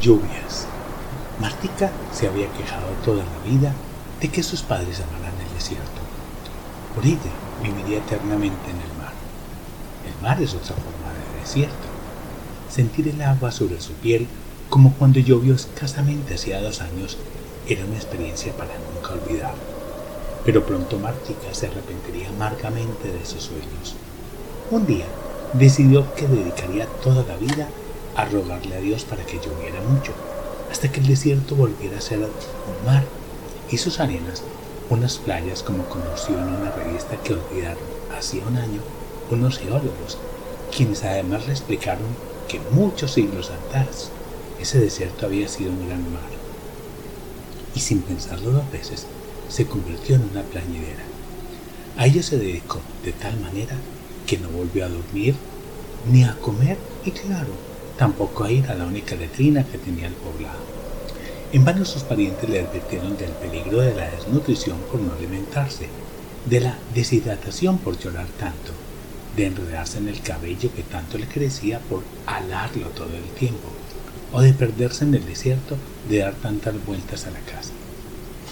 Lluvias. Martica se había quejado toda la vida de que sus padres amaran el desierto. Por ella viviría eternamente en el mar. El mar es otra forma de desierto. Sentir el agua sobre su piel, como cuando llovió escasamente hacía dos años, era una experiencia para nunca olvidar. Pero pronto Martica se arrepentiría amargamente de esos sueños. Un día decidió que dedicaría toda la vida a rogarle a Dios para que lloviera mucho, hasta que el desierto volviera a ser un mar y sus arenas unas playas como conoció en una revista que olvidaron hacía un año unos geólogos, quienes además le explicaron que muchos siglos atrás ese desierto había sido un gran mar. Y sin pensarlo dos veces, se convirtió en una plañidera. A ello se dedicó de tal manera que no volvió a dormir ni a comer y claro, tampoco a ir a la única letrina que tenía el poblado. En vano sus parientes le advirtieron del peligro de la desnutrición por no alimentarse, de la deshidratación por llorar tanto, de enredarse en el cabello que tanto le crecía por alarlo todo el tiempo, o de perderse en el desierto de dar tantas vueltas a la casa.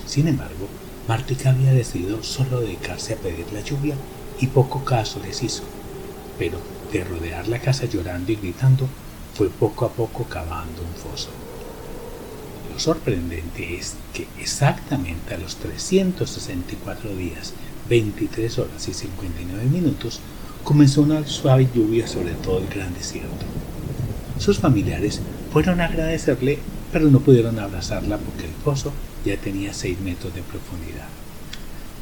Sin embargo, Martica había decidido solo dedicarse a pedir la lluvia y poco caso les hizo, pero de rodear la casa llorando y gritando, fue poco a poco cavando un foso sorprendente es que exactamente a los 364 días, 23 horas y 59 minutos, comenzó una suave lluvia sobre todo el gran desierto. Sus familiares fueron a agradecerle, pero no pudieron abrazarla porque el pozo ya tenía 6 metros de profundidad.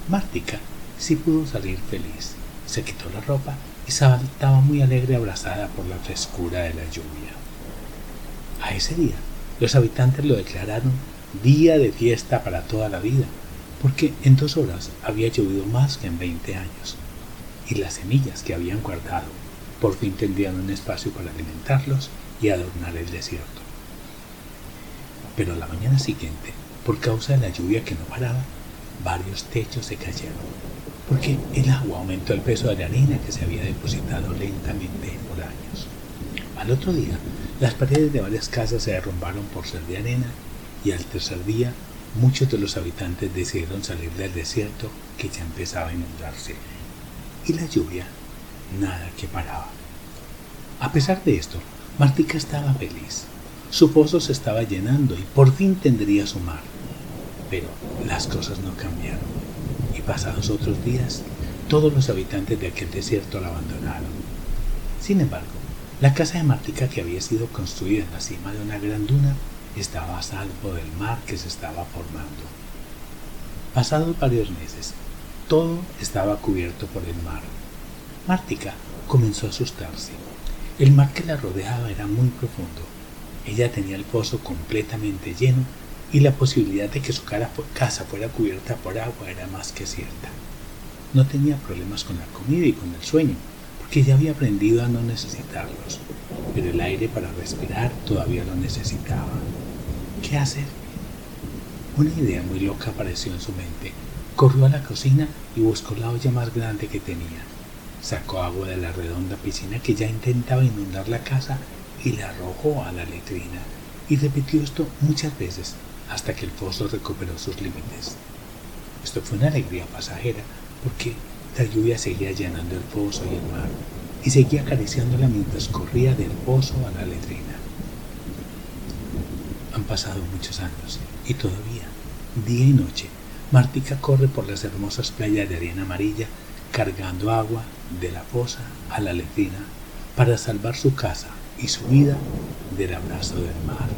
Mártica sí pudo salir feliz. Se quitó la ropa y saltaba muy alegre abrazada por la frescura de la lluvia. A ese día los habitantes lo declararon día de fiesta para toda la vida, porque en dos horas había llovido más que en 20 años, y las semillas que habían guardado por fin tendrían un espacio para alimentarlos y adornar el desierto. Pero la mañana siguiente, por causa de la lluvia que no paraba, varios techos se cayeron, porque el agua aumentó el peso de la arena que se había depositado lentamente por años. Al otro día, las paredes de varias casas se derrumbaron por ser de arena y al tercer día muchos de los habitantes decidieron salir del desierto que ya empezaba a inundarse. Y la lluvia, nada que paraba. A pesar de esto, Martica estaba feliz. Su pozo se estaba llenando y por fin tendría su mar. Pero las cosas no cambiaron. Pasados otros días, todos los habitantes de aquel desierto la abandonaron. Sin embargo, la casa de Martica, que había sido construida en la cima de una gran duna, estaba a salvo del mar que se estaba formando. Pasados varios meses, todo estaba cubierto por el mar. Mártica comenzó a asustarse. El mar que la rodeaba era muy profundo. Ella tenía el pozo completamente lleno y la posibilidad de que su casa fuera cubierta por agua era más que cierta. No tenía problemas con la comida y con el sueño, que ya había aprendido a no necesitarlos, pero el aire para respirar todavía lo necesitaba. ¿Qué hacer? Una idea muy loca apareció en su mente. Corrió a la cocina y buscó la olla más grande que tenía. Sacó agua de la redonda piscina que ya intentaba inundar la casa y la arrojó a la letrina. Y repitió esto muchas veces hasta que el pozo recuperó sus límites. Esto fue una alegría pasajera porque la lluvia seguía llenando el pozo y el mar, y seguía acariciándola mientras corría del pozo a la letrina. Han pasado muchos años, y todavía, día y noche, Martica corre por las hermosas playas de arena amarilla, cargando agua de la fosa a la letrina para salvar su casa y su vida del abrazo del mar.